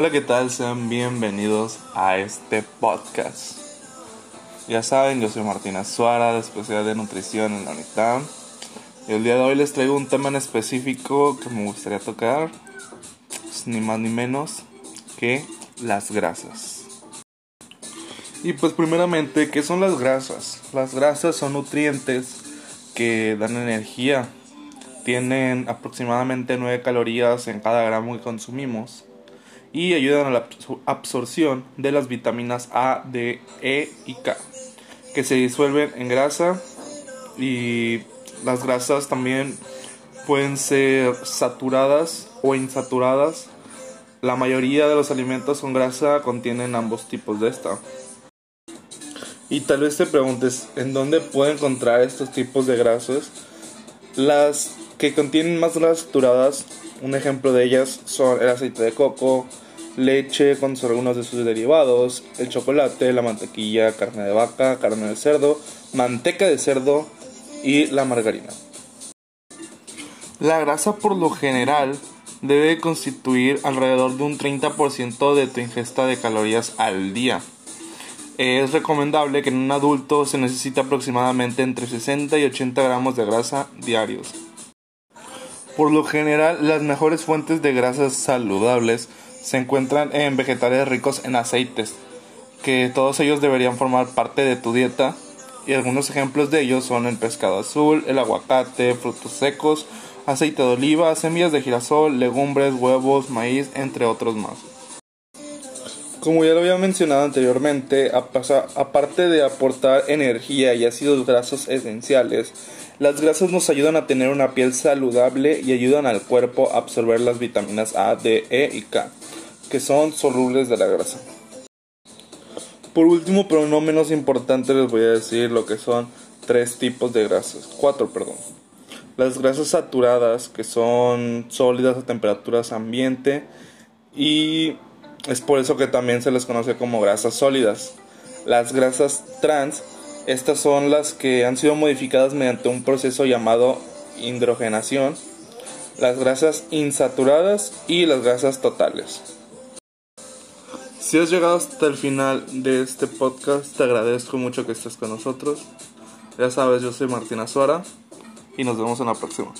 Hola, ¿qué tal? Sean bienvenidos a este podcast. Ya saben, yo soy Martina Suara, de especialidad de nutrición en la UNITAM. Y el día de hoy les traigo un tema en específico que me gustaría tocar, pues, ni más ni menos que las grasas. Y pues primeramente, ¿qué son las grasas? Las grasas son nutrientes que dan energía. Tienen aproximadamente 9 calorías en cada gramo que consumimos y ayudan a la absorción de las vitaminas A, D, E y K, que se disuelven en grasa y las grasas también pueden ser saturadas o insaturadas. La mayoría de los alimentos con grasa contienen ambos tipos de esta. Y tal vez te preguntes, ¿en dónde puedo encontrar estos tipos de grasas? Las que contienen más grasas saturadas, un ejemplo de ellas son el aceite de coco, leche con algunos de sus derivados, el chocolate, la mantequilla, carne de vaca, carne de cerdo, manteca de cerdo y la margarina. La grasa por lo general debe constituir alrededor de un 30% de tu ingesta de calorías al día. Es recomendable que en un adulto se necesite aproximadamente entre 60 y 80 gramos de grasa diarios. Por lo general, las mejores fuentes de grasas saludables se encuentran en vegetales ricos en aceites, que todos ellos deberían formar parte de tu dieta. Y algunos ejemplos de ellos son el pescado azul, el aguacate, frutos secos, aceite de oliva, semillas de girasol, legumbres, huevos, maíz, entre otros más. Como ya lo había mencionado anteriormente, aparte de aportar energía y ácidos grasos esenciales, las grasas nos ayudan a tener una piel saludable y ayudan al cuerpo a absorber las vitaminas A, D, E y K, que son solubles de la grasa. Por último, pero no menos importante, les voy a decir lo que son tres tipos de grasas, cuatro, perdón. Las grasas saturadas, que son sólidas a temperaturas ambiente y es por eso que también se les conoce como grasas sólidas. Las grasas trans, estas son las que han sido modificadas mediante un proceso llamado hidrogenación. Las grasas insaturadas y las grasas totales. Si has llegado hasta el final de este podcast, te agradezco mucho que estés con nosotros. Ya sabes, yo soy Martina Suara y nos vemos en la próxima.